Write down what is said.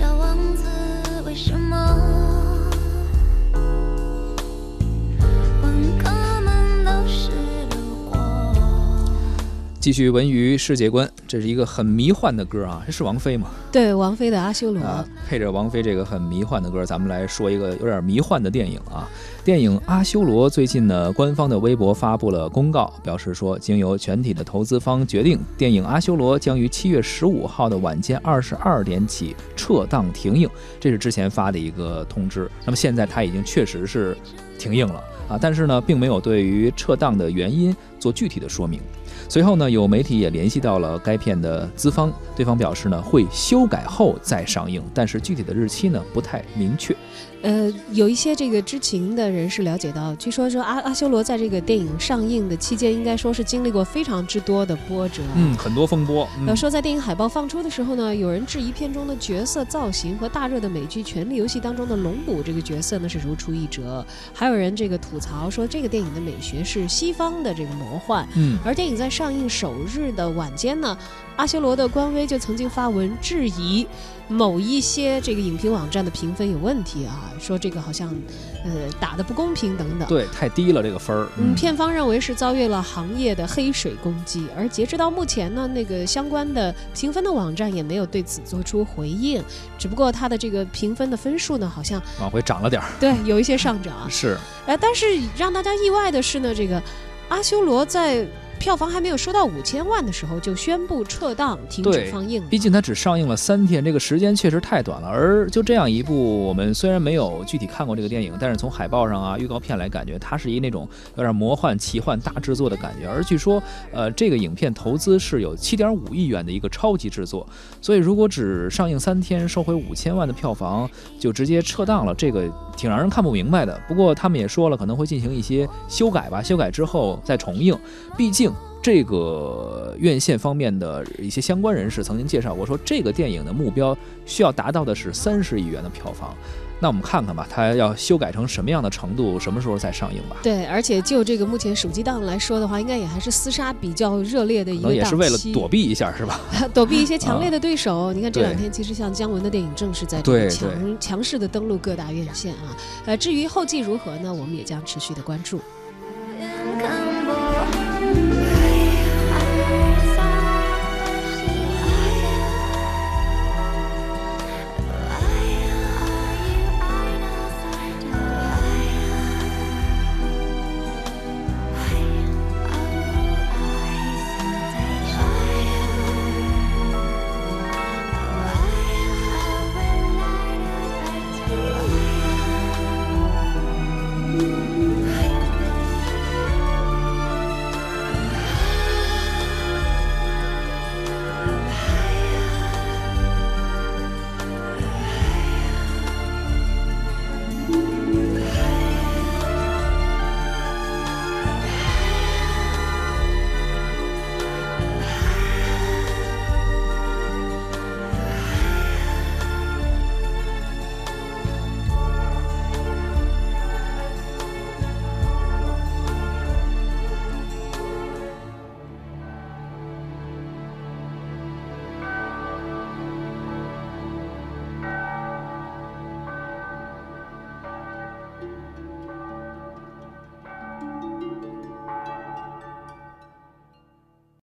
小王子为什么？继续文娱世界观，这是一个很迷幻的歌啊，这是王菲吗？对王菲的《阿修罗》啊，配着王菲这个很迷幻的歌，咱们来说一个有点迷幻的电影啊。电影《阿修罗》最近呢，官方的微博发布了公告，表示说，经由全体的投资方决定，电影《阿修罗》将于七月十五号的晚间二十二点起撤档停映。这是之前发的一个通知。那么现在它已经确实是停映了啊，但是呢，并没有对于撤档的原因做具体的说明。随后呢，有媒体也联系到了该片的资方，对方表示呢会修改后再上映，但是具体的日期呢不太明确。呃，有一些这个知情的人士了解到，据说说阿阿修罗在这个电影上映的期间，应该说是经历过非常之多的波折。嗯，很多风波。要说在电影海报放出的时候呢，有人质疑片中的角色造型和大热的美剧《权力游戏》当中的龙母这个角色呢是如出一辙，还有人这个吐槽说这个电影的美学是西方的这个魔幻。嗯，而电影在上映首日的晚间呢，阿修罗的官微就曾经发文质疑。某一些这个影评网站的评分有问题啊，说这个好像，呃，打的不公平等等。对，太低了这个分儿。嗯，片方认为是遭遇了行业的黑水攻击，而截止到目前呢，那个相关的评分的网站也没有对此做出回应。只不过它的这个评分的分数呢，好像往回涨了点儿。对，有一些上涨。是。呃，但是让大家意外的是呢，这个阿修罗在。票房还没有收到五千万的时候，就宣布撤档停止放映。毕竟它只上映了三天，这个时间确实太短了。而就这样一部，我们虽然没有具体看过这个电影，但是从海报上啊、预告片来感觉，它是一那种有点魔幻奇幻大制作的感觉。而据说，呃，这个影片投资是有七点五亿元的一个超级制作。所以如果只上映三天，收回五千万的票房，就直接撤档了，这个挺让人看不明白的。不过他们也说了，可能会进行一些修改吧，修改之后再重映。毕竟。这个院线方面的一些相关人士曾经介绍过，说这个电影的目标需要达到的是三十亿元的票房。那我们看看吧，它要修改成什么样的程度，什么时候再上映吧？对，而且就这个目前暑期档来说的话，应该也还是厮杀比较热烈的一个档期也是为了躲避一下，是吧？躲避一些强烈的对手。你看这两天，其实像姜文的电影正是在这个强强势的登陆各大院线啊。呃，至于后继如何呢？我们也将持续的关注。